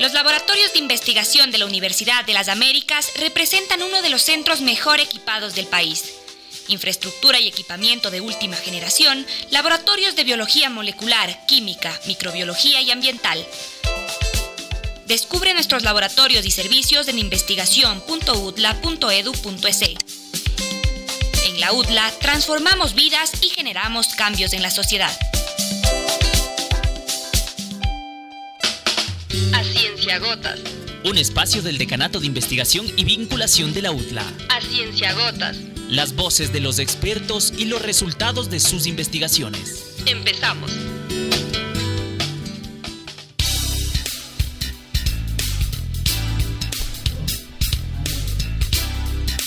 Los laboratorios de investigación de la Universidad de las Américas representan uno de los centros mejor equipados del país. Infraestructura y equipamiento de última generación, laboratorios de biología molecular, química, microbiología y ambiental. Descubre nuestros laboratorios y servicios en investigación.udla.edu.es. En la UDLA transformamos vidas y generamos cambios en la sociedad. Ciencia Gotas. Un espacio del Decanato de Investigación y Vinculación de la UTLA. A Ciencia Gotas. Las voces de los expertos y los resultados de sus investigaciones. Empezamos.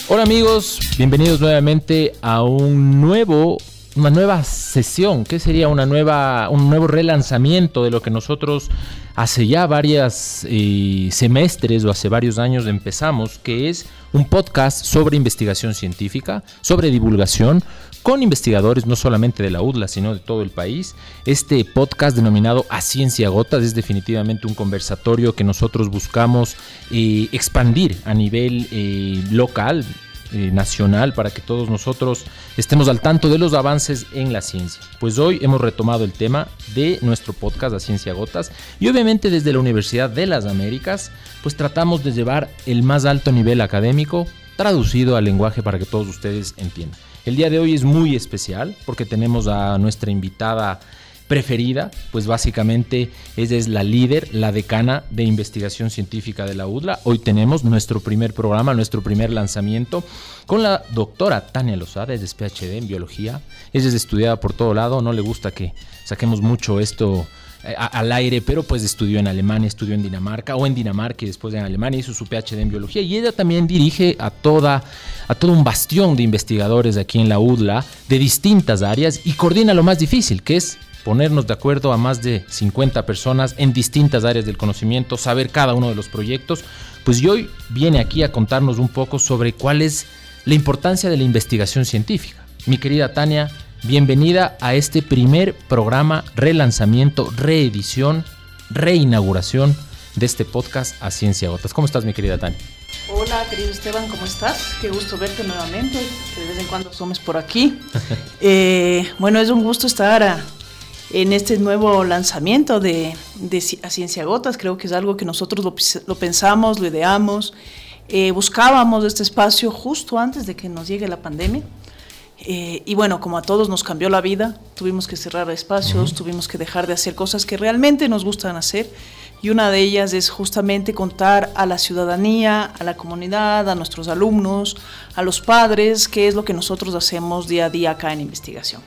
Hola amigos, bienvenidos nuevamente a un nuevo una nueva sesión, que sería una nueva, un nuevo relanzamiento de lo que nosotros hace ya varios eh, semestres o hace varios años empezamos, que es un podcast sobre investigación científica, sobre divulgación, con investigadores no solamente de la UDLA, sino de todo el país. Este podcast denominado A Ciencia Gotas es definitivamente un conversatorio que nosotros buscamos eh, expandir a nivel eh, local, eh, nacional para que todos nosotros estemos al tanto de los avances en la ciencia. Pues hoy hemos retomado el tema de nuestro podcast La Ciencia Gotas y obviamente desde la Universidad de las Américas pues tratamos de llevar el más alto nivel académico traducido al lenguaje para que todos ustedes entiendan. El día de hoy es muy especial porque tenemos a nuestra invitada preferida, pues básicamente ella es la líder, la decana de investigación científica de la UDLA. Hoy tenemos nuestro primer programa, nuestro primer lanzamiento con la doctora Tania Lozada, es PhD en biología, ella es estudiada por todo lado, no le gusta que saquemos mucho esto eh, al aire, pero pues estudió en Alemania, estudió en Dinamarca o en Dinamarca y después en Alemania hizo su PhD en biología y ella también dirige a toda a todo un bastión de investigadores aquí en la UDLA de distintas áreas y coordina lo más difícil, que es ponernos de acuerdo a más de 50 personas en distintas áreas del conocimiento, saber cada uno de los proyectos, pues hoy viene aquí a contarnos un poco sobre cuál es la importancia de la investigación científica. Mi querida Tania, bienvenida a este primer programa, relanzamiento, reedición, reinauguración de este podcast a Ciencia Gotas. ¿Cómo estás, mi querida Tania? Hola, querido Esteban, ¿cómo estás? Qué gusto verte nuevamente, de vez en cuando somos por aquí. Eh, bueno, es un gusto estar a, en este nuevo lanzamiento de, A Ciencia Gotas. Creo que es algo que nosotros lo, pensamos, lo ideamos. Eh, buscábamos este espacio justo antes de que nos llegue la pandemia. Eh, y bueno, como a todos nos cambió la vida, tuvimos que cerrar espacios, tuvimos que dejar de hacer cosas que realmente nos gustan hacer. Y una de ellas es justamente contar a la ciudadanía, a la comunidad, a nuestros alumnos, a los padres, qué es lo que nosotros hacemos día a día acá en investigación.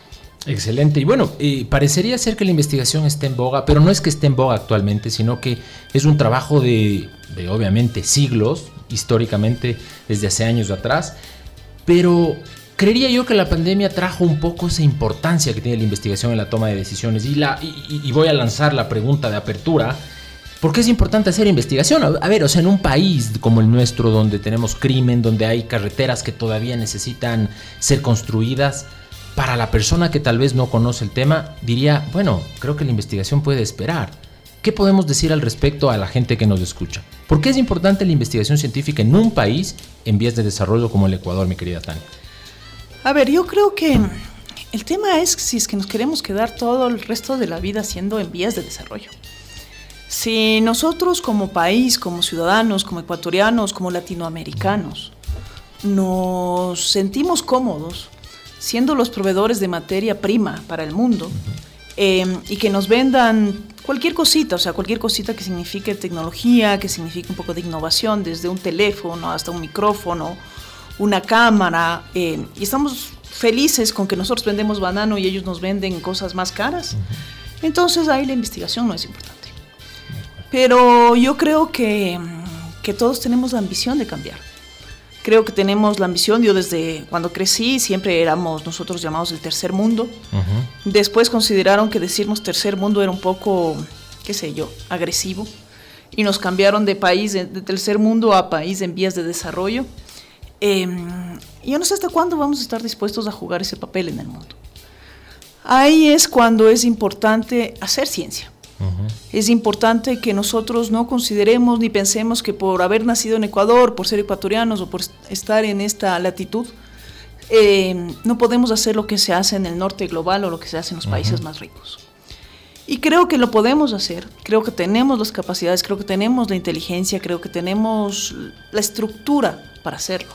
Excelente. Y bueno, parecería ser que la investigación está en boga, pero no es que esté en boga actualmente, sino que es un trabajo de, obviamente siglos, históricamente desde hace años atrás. Pero creería yo que la pandemia trajo un poco esa importancia que tiene la investigación en la toma de decisiones. Y, la, y, voy a lanzar la pregunta de apertura. ¿Por qué es importante hacer investigación? A ver, o sea, en un país como el nuestro, donde tenemos crimen, donde hay carreteras que todavía necesitan ser construidas, para la persona que tal vez no conoce el tema, diría, bueno, creo que la investigación puede esperar. ¿Qué podemos decir al respecto a la gente que nos escucha? ¿Por qué es importante la investigación científica en un país en vías de desarrollo como el Ecuador, mi querida Tania? A ver, yo creo que el tema es si es que nos queremos quedar todo el resto de la vida siendo en vías de desarrollo. Si nosotros como país, como ciudadanos, como ecuatorianos, como latinoamericanos, nos sentimos cómodos siendo los proveedores de materia prima para el mundo eh, y que nos vendan cualquier cosita, o sea, cualquier cosita que signifique tecnología, que signifique un poco de innovación, desde un teléfono hasta un micrófono, una cámara, eh, y estamos felices con que nosotros vendemos banano y ellos nos venden cosas más caras. Entonces ahí la investigación no es importante. Pero yo creo que, que todos tenemos la ambición de cambiar creo que tenemos la ambición, yo desde cuando crecí siempre éramos nosotros llamados el tercer mundo. Después consideraron que decirnos tercer mundo era un poco, qué sé yo, agresivo. Y nos cambiaron de país, de, tercer mundo a país en vías de desarrollo. Em, yo no sé hasta cuándo vamos a estar dispuestos a jugar ese papel en el mundo. Ahí es cuando es importante hacer ciencia. Es importante que nosotros no consideremos ni pensemos que por haber nacido en Ecuador, por ser ecuatorianos o por estar en esta latitud, eh, no podemos hacer lo que se hace en el norte global o lo que se hace en los países más ricos. Y creo que lo podemos hacer, creo que tenemos las capacidades, creo que tenemos la inteligencia, creo que tenemos la estructura para hacerlo.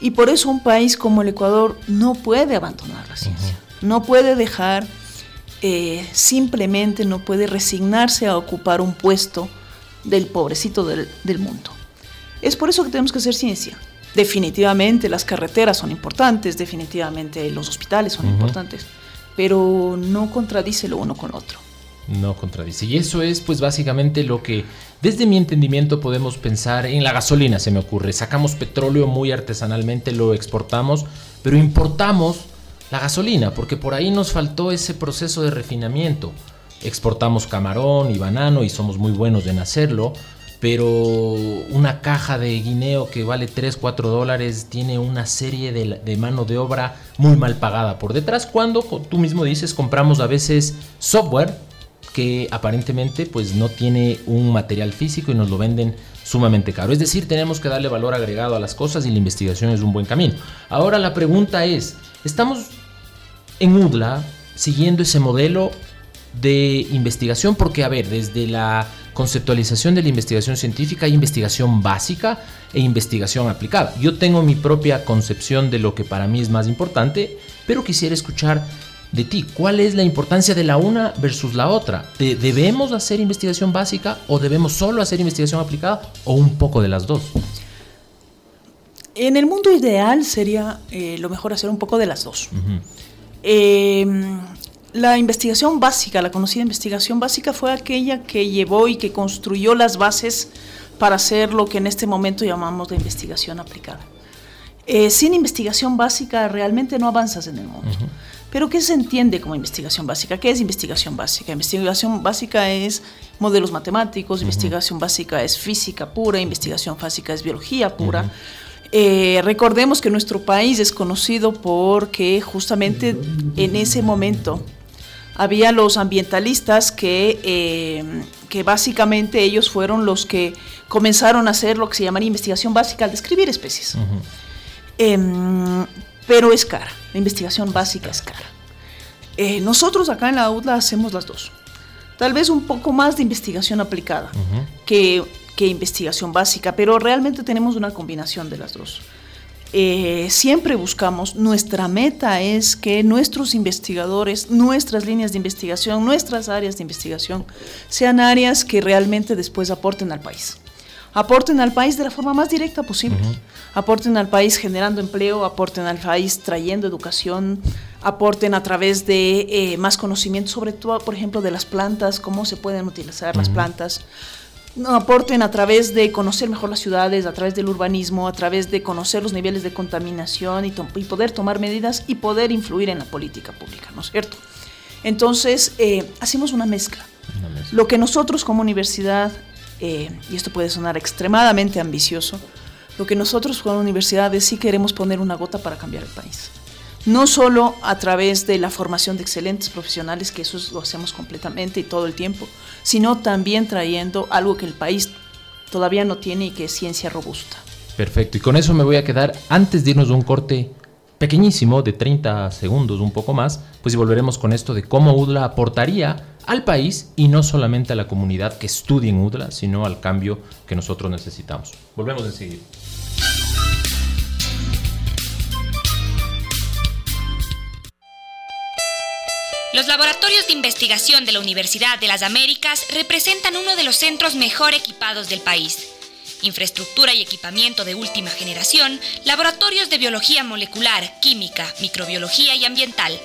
Y por eso un país como el Ecuador no puede abandonar la ciencia, no puede dejar, eh, simplemente no puede resignarse a ocupar un puesto del pobrecito del, del mundo. Es por eso que tenemos que hacer ciencia. Definitivamente las carreteras son importantes, definitivamente los hospitales son importantes, pero no contradice lo uno con lo otro. No contradice. Y eso es pues básicamente lo que desde mi entendimiento podemos pensar en la gasolina, se me ocurre. Sacamos petróleo muy artesanalmente, lo exportamos, pero importamos la gasolina, porque por ahí nos faltó ese proceso de refinamiento. Exportamos camarón y banano y somos muy buenos en hacerlo, pero una caja de guineo que vale 3, 4 dólares tiene una serie de, mano de obra muy mal pagada por detrás, cuando tú mismo dices compramos a veces software que aparentemente pues no tiene un material físico y nos lo venden sumamente caro. Es decir, tenemos que darle valor agregado a las cosas y la investigación es un buen camino. Ahora la pregunta es, ¿estamos en UDLA siguiendo ese modelo de investigación? Porque, a ver, desde la conceptualización de la investigación científica hay investigación básica e investigación aplicada. Yo tengo mi propia concepción de lo que para mí es más importante, pero quisiera escuchar de ti, ¿cuál es la importancia de la una versus la otra? ¿Debemos hacer investigación básica o debemos solo hacer investigación aplicada o un poco de las dos? En el mundo ideal sería eh, lo mejor hacer un poco de las dos. La investigación básica, la conocida investigación básica, fue aquella que llevó y que construyó las bases para hacer lo que en este momento llamamos la investigación aplicada. Eh, sin investigación básica realmente no avanzas en el mundo. Pero ¿qué se entiende como investigación básica? ¿Qué es investigación básica? Investigación básica es modelos matemáticos, investigación básica es física pura, investigación básica es biología pura. Eh, recordemos que nuestro país es conocido porque justamente en ese momento había los ambientalistas que, eh, que básicamente ellos fueron los que comenzaron a hacer lo que se llama investigación básica al describir especies. Em, pero es cara, la investigación básica es cara. Eh, nosotros acá en la UDLA hacemos las dos. Tal vez un poco más de investigación aplicada que, que investigación básica, pero realmente tenemos una combinación de las dos. Eh, siempre buscamos, nuestra meta es que nuestros investigadores, nuestras líneas de investigación, nuestras áreas de investigación sean áreas que realmente después aporten al país. Aporten al país de la forma más directa posible. Aporten al país generando empleo, aporten al país trayendo educación, aporten a través de eh, más conocimiento, sobre todo, por ejemplo, de las plantas, cómo se pueden utilizar las plantas aporten a través de conocer mejor las ciudades, a través del urbanismo, a través de conocer los niveles de contaminación y, poder tomar medidas y poder influir en la política pública, ¿no es cierto? Entonces, eh, hacemos una mezcla. Lo que nosotros como universidad, eh, y esto puede sonar extremadamente ambicioso, lo que nosotros como universidades sí queremos poner una gota para cambiar el país no solo a través de la formación de excelentes profesionales, que eso lo hacemos completamente y todo el tiempo, sino también trayendo algo que el país todavía no tiene y que es ciencia robusta. Perfecto, y con eso me voy a quedar antes de irnos a un corte pequeñísimo de 30 segundos, un poco más, pues y volveremos con esto de cómo UDLA aportaría al país y no solamente a la comunidad que estudie en UDLA, sino al cambio que nosotros necesitamos. Volvemos enseguida. Los laboratorios de investigación de la Universidad de las Américas representan uno de los centros mejor equipados del país. Infraestructura y equipamiento de última generación, laboratorios de biología molecular, química, microbiología y ambiental.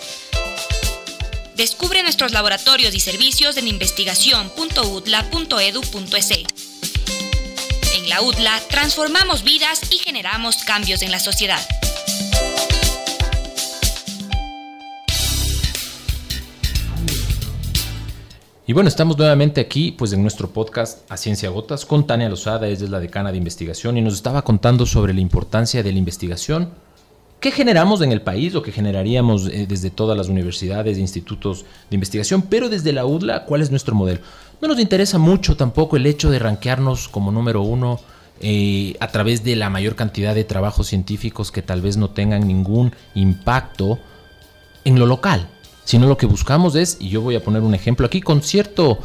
Descubre nuestros laboratorios y servicios en investigación.udla.edu.es. En la UDLA transformamos vidas y generamos cambios en la sociedad. Y bueno, estamos nuevamente aquí, pues en nuestro podcast A Ciencia Gotas con Tania Lozada, ella es la decana de investigación y nos estaba contando sobre la importancia de la investigación ¿Qué generamos en el país o qué generaríamos eh, desde todas las universidades e institutos de investigación? Pero desde la UDLA, ¿cuál es nuestro modelo? No nos interesa mucho tampoco el hecho de ranquearnos como número uno eh, a través de la mayor cantidad de trabajos científicos que tal vez no tengan ningún impacto en lo local, sino lo que buscamos es, y yo voy a poner un ejemplo aquí con cierto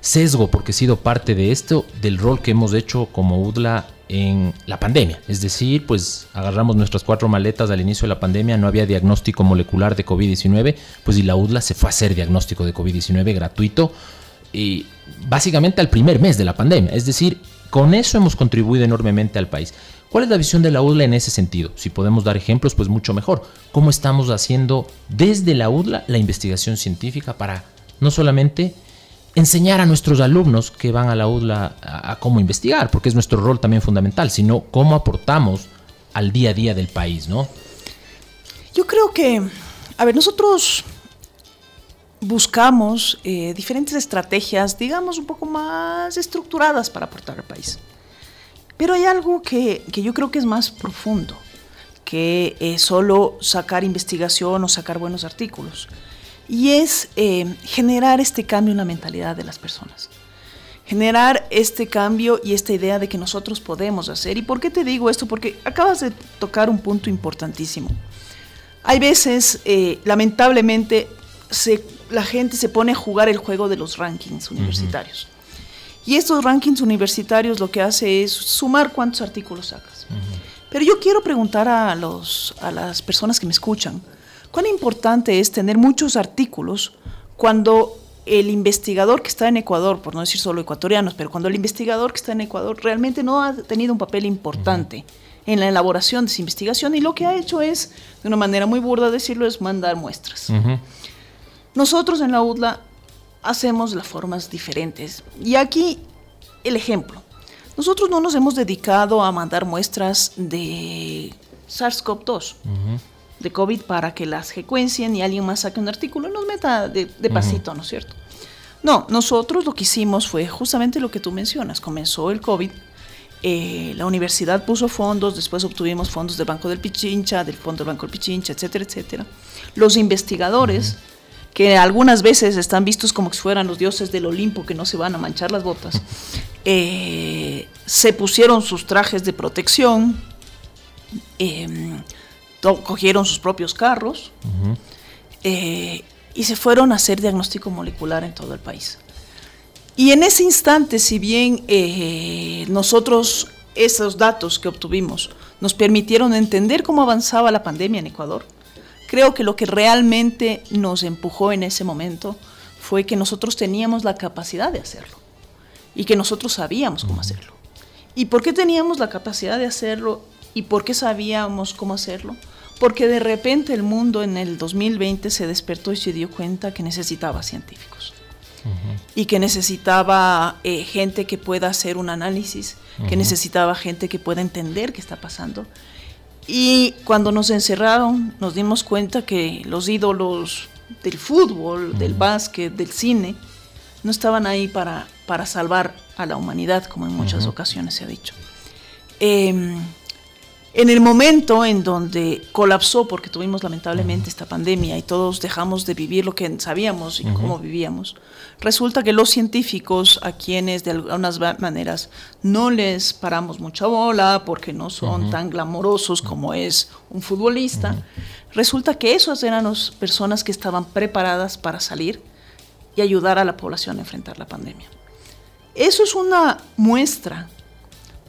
sesgo, porque he sido parte de esto, del rol que hemos hecho como UDLA en la pandemia. Es decir, pues agarramos nuestras cuatro maletas al inicio de la pandemia, no había diagnóstico molecular de COVID-19, pues y la UDLA se fue a hacer diagnóstico de COVID-19 gratuito y básicamente al primer mes de la pandemia. Es decir, con eso hemos contribuido enormemente al país. ¿Cuál es la visión de la UDLA en ese sentido? Si podemos dar ejemplos, pues mucho mejor. ¿Cómo estamos haciendo desde la UDLA la investigación científica para no solamente enseñar a nuestros alumnos que van a la UDLA a, cómo investigar, porque es nuestro rol también fundamental, sino cómo aportamos al día a día del país, ¿no? Yo creo que, a ver, nosotros buscamos eh, diferentes estrategias, digamos, un poco más estructuradas para aportar al país. Pero hay algo que, que yo creo que es más profundo que eh, solo sacar investigación o sacar buenos artículos y es eh, generar este cambio en la mentalidad de las personas. Generar este cambio y esta idea de que nosotros podemos hacer. ¿Y por qué te digo esto? Porque acabas de tocar un punto importantísimo. Hay veces, eh, lamentablemente, la gente se pone a jugar el juego de los rankings universitarios. Y estos rankings universitarios lo que hace es sumar cuántos artículos sacas. Pero yo quiero preguntar a, los, a las personas que me escuchan, cuán importante es tener muchos artículos cuando el investigador que está en Ecuador, por no decir solo ecuatorianos, pero cuando el investigador que está en Ecuador realmente no ha tenido un papel importante en la elaboración de esa investigación y lo que ha hecho es, de una manera muy burda decirlo, es mandar muestras. Nosotros en la UDLA hacemos las formas diferentes. Y aquí el ejemplo. Nosotros no nos hemos dedicado a mandar muestras de SARS-CoV-2 de COVID para que las secuencien y alguien más saque un artículo y nos meta de, pasito, ¿no es cierto? No, nosotros lo que hicimos fue justamente lo que tú mencionas. Comenzó el COVID, eh, la universidad puso fondos, después obtuvimos fondos del Banco del Pichincha, del Fondo del Banco del Pichincha, etcétera, etcétera. Los investigadores, que algunas veces están vistos como si fueran los dioses del Olimpo que no se van a manchar las botas, eh, se pusieron sus trajes de protección. Eh, cogieron sus propios carros eh, y se fueron a hacer diagnóstico molecular en todo el país. Y en ese instante, si bien eh, nosotros esos datos que obtuvimos nos permitieron entender cómo avanzaba la pandemia en Ecuador, creo que lo que realmente nos empujó en ese momento fue que nosotros teníamos la capacidad de hacerlo y que nosotros sabíamos cómo hacerlo. ¿Y por qué teníamos la capacidad de hacerlo y por qué sabíamos cómo hacerlo? porque de repente el mundo en el 2020 se despertó y se dio cuenta que necesitaba científicos y que necesitaba eh, gente que pueda hacer un análisis, que necesitaba gente que pueda entender qué está pasando. Y cuando nos encerraron nos dimos cuenta que los ídolos del fútbol, del básquet, del cine, no estaban ahí para, para salvar a la humanidad, como en muchas ocasiones se ha dicho. Eh, en el momento en donde colapsó, porque tuvimos lamentablemente esta pandemia y todos dejamos de vivir lo que sabíamos y cómo vivíamos, resulta que los científicos, a quienes de algunas maneras no les paramos mucha bola porque no son tan glamorosos como es un futbolista, resulta que esos eran las personas que estaban preparadas para salir y ayudar a la población a enfrentar la pandemia. Eso es una muestra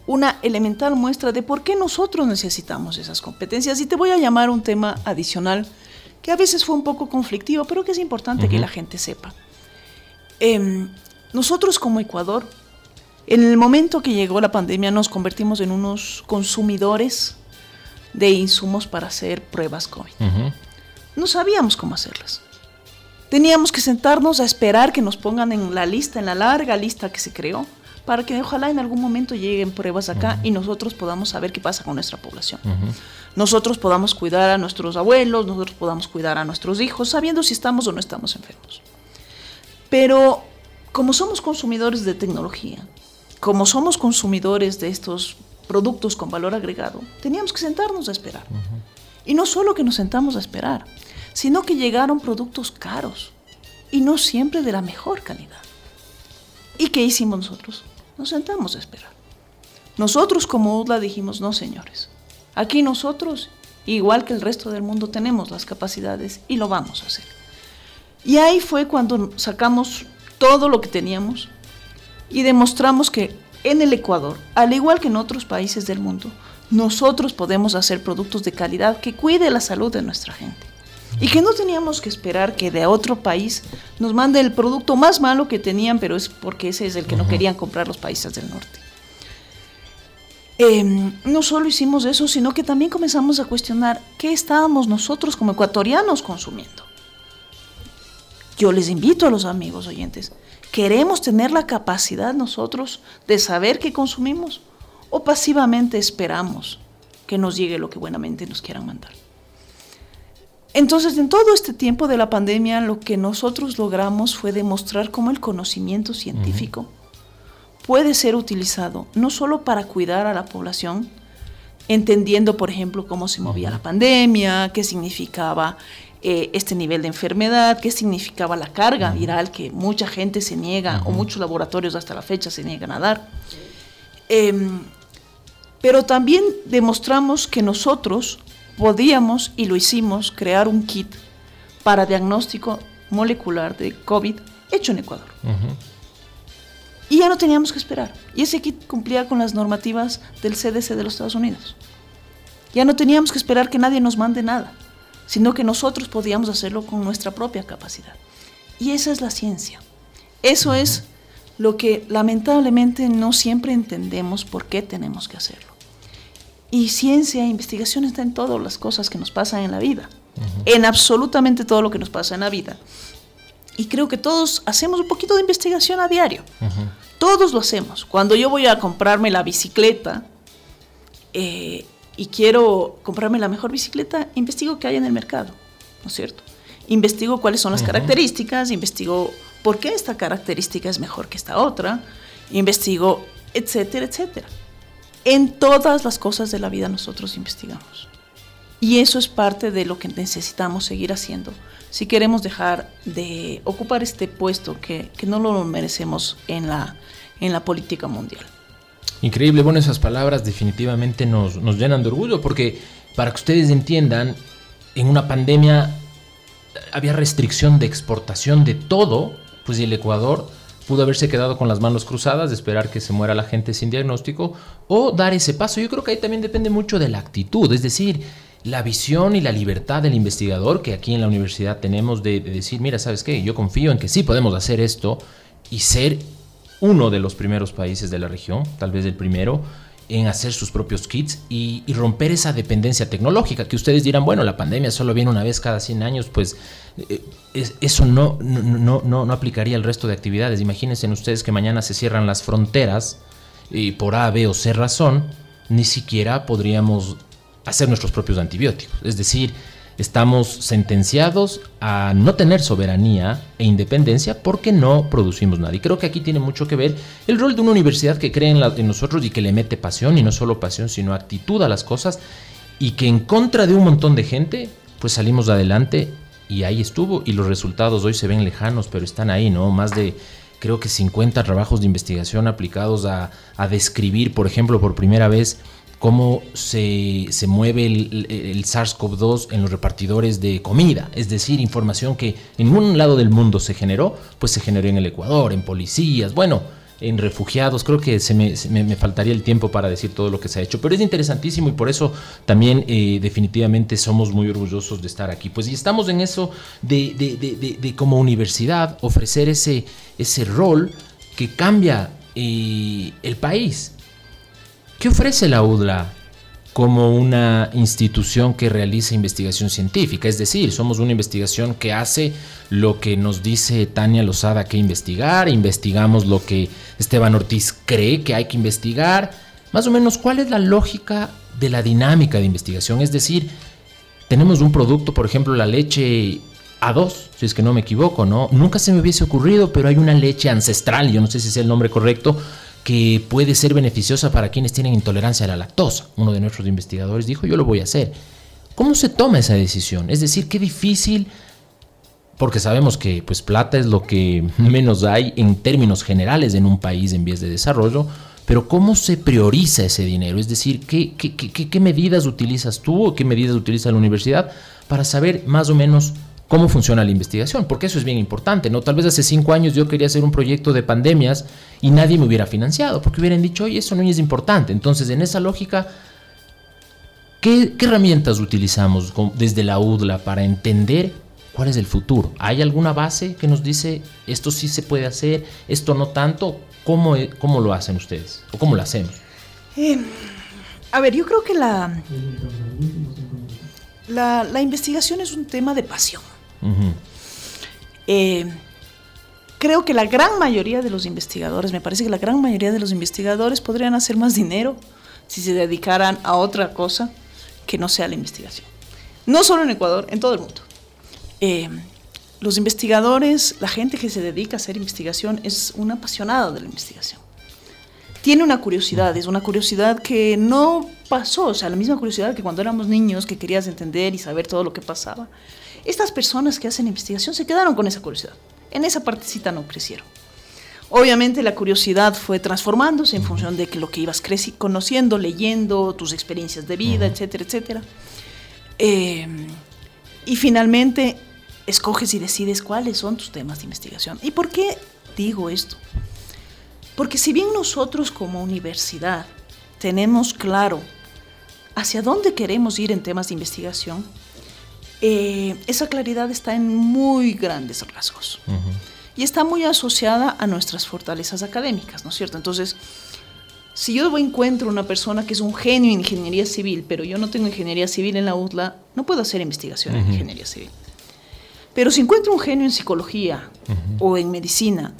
una elemental muestra de por qué nosotros necesitamos esas competencias. Y te voy a llamar un tema adicional que a veces fue un poco conflictivo, pero que es importante que la gente sepa. Em, nosotros como Ecuador, en el momento que llegó la pandemia, nos convertimos en unos consumidores de insumos para hacer pruebas COVID. No sabíamos cómo hacerlas. Teníamos que sentarnos a esperar que nos pongan en la lista, en la larga lista que se creó, para que ojalá en algún momento lleguen pruebas acá y nosotros podamos saber qué pasa con nuestra población. Nosotros podamos cuidar a nuestros abuelos, nosotros podamos cuidar a nuestros hijos, sabiendo si estamos o no estamos enfermos. Pero como somos consumidores de tecnología, como somos consumidores de estos productos con valor agregado, teníamos que sentarnos a esperar. Y no solo que nos sentamos a esperar, sino que llegaron productos caros y no siempre de la mejor calidad. ¿Y qué hicimos nosotros? Nos sentamos a esperar. Nosotros como UDLA dijimos, no señores, aquí nosotros, igual que el resto del mundo, tenemos las capacidades y lo vamos a hacer. Y ahí fue cuando sacamos todo lo que teníamos y demostramos que en el Ecuador, al igual que en otros países del mundo, nosotros podemos hacer productos de calidad que cuide la salud de nuestra gente. Y que no teníamos que esperar que de otro país nos mande el producto más malo que tenían, pero es porque ese es el que no querían comprar los países del norte. Em, no solo hicimos eso, sino que también comenzamos a cuestionar qué estábamos nosotros como ecuatorianos consumiendo. Yo les invito a los amigos oyentes, ¿queremos tener la capacidad nosotros de saber qué consumimos o pasivamente esperamos que nos llegue lo que buenamente nos quieran mandar? Entonces, en todo este tiempo de la pandemia, lo que nosotros logramos fue demostrar cómo el conocimiento científico puede ser utilizado no solo para cuidar a la población, entendiendo, por ejemplo, cómo se movía la pandemia, qué significaba eh, este nivel de enfermedad, qué significaba la carga viral que mucha gente se niega o muchos laboratorios hasta la fecha se niegan a dar. Em, pero también demostramos que nosotros podíamos, y lo hicimos, crear un kit para diagnóstico molecular de COVID hecho en Ecuador. Y ya no teníamos que esperar. Y ese kit cumplía con las normativas del CDC de los Estados Unidos. Ya no teníamos que esperar que nadie nos mande nada, sino que nosotros podíamos hacerlo con nuestra propia capacidad. Y esa es la ciencia. Eso es lo que lamentablemente no siempre entendemos por qué tenemos que hacerlo. Y ciencia e investigación está en todas las cosas que nos pasan en la vida, en absolutamente todo lo que nos pasa en la vida. Y creo que todos hacemos un poquito de investigación a diario. Todos lo hacemos. Cuando yo voy a comprarme la bicicleta eh, y quiero comprarme la mejor bicicleta, investigo qué hay en el mercado, ¿no es cierto? Investigo cuáles son las características, investigo por qué esta característica es mejor que esta otra, investigo, etcétera, etcétera. En todas las cosas de la vida nosotros investigamos. Y eso es parte de lo que necesitamos seguir haciendo si queremos dejar de ocupar este puesto que, no lo merecemos en la, en la política mundial. Increíble, bueno, esas palabras definitivamente nos, nos llenan de orgullo porque para que ustedes entiendan, en una pandemia había restricción de exportación de todo, pues el Ecuador pudo haberse quedado con las manos cruzadas, de esperar que se muera la gente sin diagnóstico, o dar ese paso. Yo creo que ahí también depende mucho de la actitud, es decir, la visión y la libertad del investigador que aquí en la universidad tenemos de, decir, mira, ¿sabes qué? Yo confío en que sí podemos hacer esto y ser uno de los primeros países de la región, tal vez el primero, en hacer sus propios kits y, romper esa dependencia tecnológica, que ustedes dirán, bueno, la pandemia solo viene una vez cada 100 años, pues eh, eso no, no, no, no aplicaría al resto de actividades. Imagínense ustedes que mañana se cierran las fronteras y por A, B o C razón, ni siquiera podríamos hacer nuestros propios antibióticos. Es decir, estamos sentenciados a no tener soberanía e independencia porque no producimos nada. Y creo que aquí tiene mucho que ver el rol de una universidad que cree en, nosotros y que le mete pasión, y no solo pasión, sino actitud a las cosas, y que en contra de un montón de gente, pues salimos adelante y ahí estuvo. Y los resultados hoy se ven lejanos, pero están ahí, ¿no? Más de creo que 50 trabajos de investigación aplicados a, a describir, por ejemplo, por primera vez cómo se, mueve el, SARS-CoV-2 en los repartidores de comida, es decir, información que en un lado del mundo se generó, pues se generó en el Ecuador, en policías, bueno, en refugiados, creo que se me, faltaría el tiempo para decir todo lo que se ha hecho, pero es interesantísimo y por eso también eh, definitivamente somos muy orgullosos de estar aquí. Pues y estamos en eso de, como universidad ofrecer ese, ese rol que cambia eh, el país ¿Qué ofrece la UDLA como una institución que realiza investigación científica? Es decir, somos una investigación que hace lo que nos dice Tania Lozada que investigar, investigamos lo que Esteban Ortiz cree que hay que investigar. Más o menos, ¿cuál es la lógica de la dinámica de investigación? Es decir, tenemos un producto, por ejemplo, la leche A2, si es que no me equivoco, ¿no? Nunca se me hubiese ocurrido, pero hay una leche ancestral, yo no sé si es el nombre correcto, que puede ser beneficiosa para quienes tienen intolerancia a la lactosa. Uno de nuestros investigadores dijo, yo lo voy a hacer. ¿Cómo se toma esa decisión? Es decir, qué difícil, porque sabemos que pues plata es lo que menos hay en términos generales en un país en vías de desarrollo, pero ¿cómo se prioriza ese dinero? Es decir, ¿qué, qué, qué, qué medidas utilizas tú o qué medidas utiliza la universidad para saber más o menos cómo funciona la investigación? Porque eso es bien importante, ¿no? Tal vez hace cinco años yo quería hacer un proyecto de pandemias y nadie me hubiera financiado, porque hubieran dicho, oye, eso no es importante. Entonces, en esa lógica, ¿qué, herramientas utilizamos desde la UDLA para entender cuál es el futuro? ¿Hay alguna base que nos dice, esto sí se puede hacer, esto no tanto? ¿Cómo, e, cómo lo hacen ustedes? ¿O cómo lo hacemos? Eh, a ver, yo creo que la, la, la, investigación es un tema de pasión. Eh, creo que la gran mayoría de los investigadores, me parece que la gran mayoría de los investigadores podrían hacer más dinero si se dedicaran a otra cosa que no sea la investigación. No solo en Ecuador, en todo el mundo. Eh, los investigadores, la gente que se dedica a hacer investigación es una apasionada de la investigación. Tiene una curiosidad, es una curiosidad que no pasó, o sea, la misma curiosidad que cuando éramos niños, que querías entender y saber todo lo que pasaba. Estas personas que hacen investigación se quedaron con esa curiosidad. En esa partecita no crecieron. Obviamente la curiosidad fue transformándose en función de que lo que ibas conociendo, leyendo, tus experiencias de vida, uh -huh. etcétera, etcétera. Eh, y finalmente escoges y decides cuáles son tus temas de investigación. ¿Y por qué digo esto? Porque si bien nosotros como universidad tenemos claro hacia dónde queremos ir en temas de investigación, eh, esa claridad está en muy grandes rasgos. Uh -huh. Y está muy asociada a nuestras fortalezas académicas, ¿no es cierto? Entonces, si yo encuentro una persona que es un genio en ingeniería civil, pero yo no tengo ingeniería civil en la UTLA, no puedo hacer investigación uh -huh. en ingeniería civil. Pero si encuentro un genio en psicología uh -huh. o en medicina,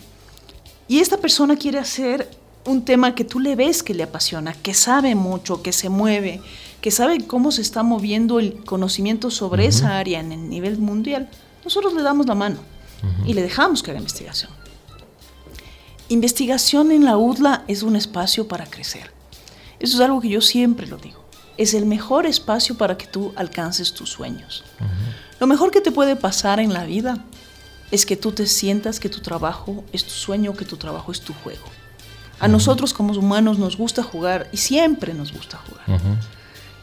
y esta persona quiere hacer un tema que tú le ves que le apasiona, que sabe mucho, que se mueve, que sabe cómo se está moviendo el conocimiento sobre uh -huh. esa área en el nivel mundial, nosotros le damos la mano uh -huh. y le dejamos que haga investigación. Investigación en la UDLA es un espacio para crecer. Eso es algo que yo siempre lo digo. Es el mejor espacio para que tú alcances tus sueños. Uh -huh. Lo mejor que te puede pasar en la vida es que tú te sientas que tu trabajo es tu sueño, que tu trabajo es tu juego. A nosotros como humanos nos gusta jugar y siempre nos gusta jugar. Uh -huh.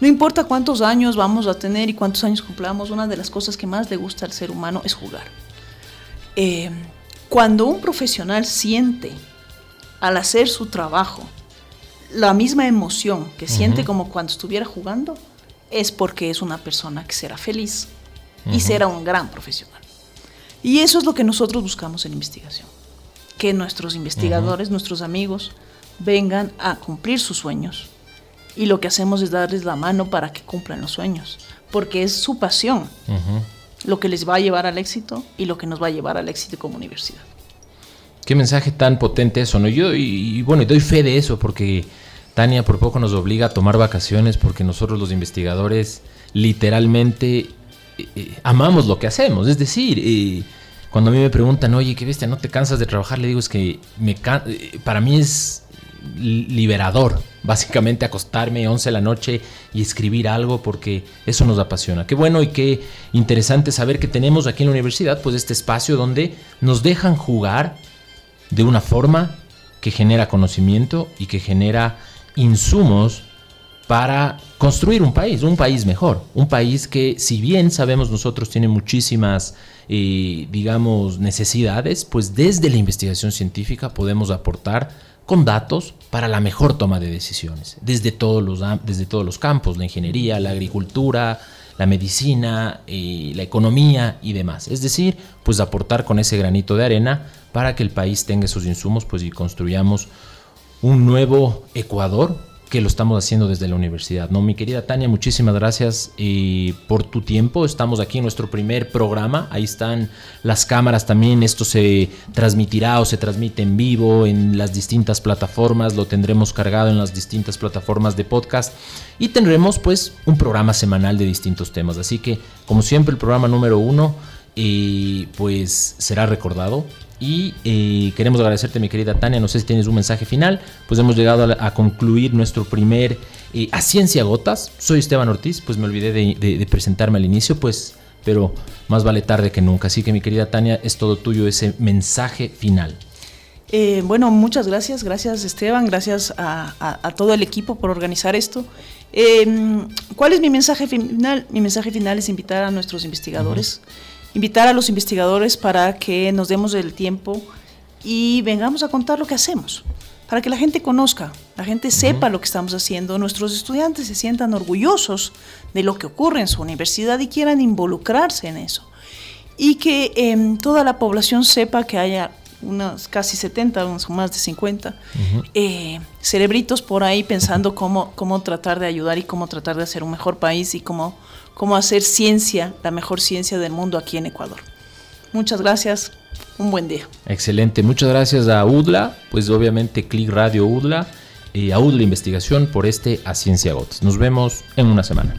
No importa cuántos años vamos a tener y cuántos años cumplamos, una de las cosas que más le gusta al ser humano es jugar. Eh, cuando un profesional siente al hacer su trabajo la misma emoción que siente uh -huh. como cuando estuviera jugando, es porque es una persona que será feliz uh -huh. y será un gran profesional. Y eso es lo que nosotros buscamos en investigación. Que nuestros investigadores, uh -huh. nuestros amigos, vengan a cumplir sus sueños. Y lo que hacemos es darles la mano para que cumplan los sueños. Porque es su pasión uh -huh. lo que les va a llevar al éxito y lo que nos va a llevar al éxito como universidad. Qué mensaje tan potente eso, ¿no? Yo, y, y bueno, y doy fe de eso porque Tania por poco nos obliga a tomar vacaciones porque nosotros los investigadores literalmente eh, eh, amamos lo que hacemos. Es decir, eh, cuando a mí me preguntan, oye, qué bestia, ¿no te cansas de trabajar? Le digo, es que me para mí es liberador, básicamente acostarme 11 de la noche y escribir algo porque eso nos apasiona. Qué bueno y qué interesante saber que tenemos aquí en la universidad pues este espacio donde nos dejan jugar de una forma que genera conocimiento y que genera insumos para construir un país, un país mejor, un país que si bien sabemos nosotros tiene muchísimas, eh, digamos, necesidades, pues desde la investigación científica podemos aportar con datos para la mejor toma de decisiones, desde todos los, desde todos los campos, la ingeniería, la agricultura, la medicina, eh, la economía y demás. Es decir, pues aportar con ese granito de arena para que el país tenga esos insumos pues, y construyamos un nuevo Ecuador que lo estamos haciendo desde la universidad. No, mi querida Tania, muchísimas gracias eh, por tu tiempo. Estamos aquí en nuestro primer programa. Ahí están las cámaras también. Esto se transmitirá o se transmite en vivo en las distintas plataformas. Lo tendremos cargado en las distintas plataformas de podcast y tendremos pues un programa semanal de distintos temas. Así que, como siempre, el programa número uno eh, pues será recordado Y eh, queremos agradecerte, mi querida Tania. No sé si tienes un mensaje final. Pues hemos llegado a, concluir nuestro primer eh, A Ciencia Gotas. Soy Esteban Ortiz. Pues me olvidé de, presentarme al inicio, pues, pero más vale tarde que nunca. Así que, mi querida Tania, es todo tuyo ese mensaje final. Eh, bueno, muchas gracias. Gracias, Esteban. Gracias a, todo el equipo por organizar esto. ¿Cuál es mi mensaje final? Mi mensaje final es invitar a nuestros investigadores invitar a los investigadores para que nos demos el tiempo y vengamos a contar lo que hacemos, para que la gente conozca, la gente sepa lo que estamos haciendo, nuestros estudiantes se sientan orgullosos de lo que ocurre en su universidad y quieran involucrarse en eso. Y que em, toda la población sepa que haya unas casi 70, unos más de 50 eh, cerebritos por ahí pensando cómo, cómo tratar de ayudar y cómo tratar de hacer un mejor país y cómo cómo hacer ciencia, la mejor ciencia del mundo aquí en Ecuador. Muchas gracias, un buen día. Excelente, muchas gracias a UDLA, pues obviamente Click Radio UDLA y a UDLA Investigación por este A Ciencia Gotas. Nos vemos en una semana.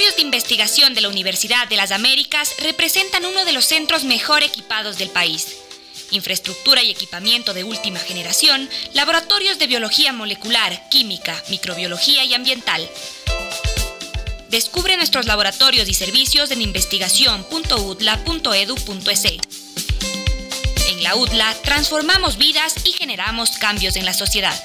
Laboratorios de investigación de la Universidad de las Américas representan uno de los centros mejor equipados del país. Infraestructura y equipamiento de última generación, laboratorios de biología molecular, química, microbiología y ambiental. Descubre nuestros laboratorios y servicios en investigación.udla.edu.es. En la UDLA transformamos vidas y generamos cambios en la sociedad.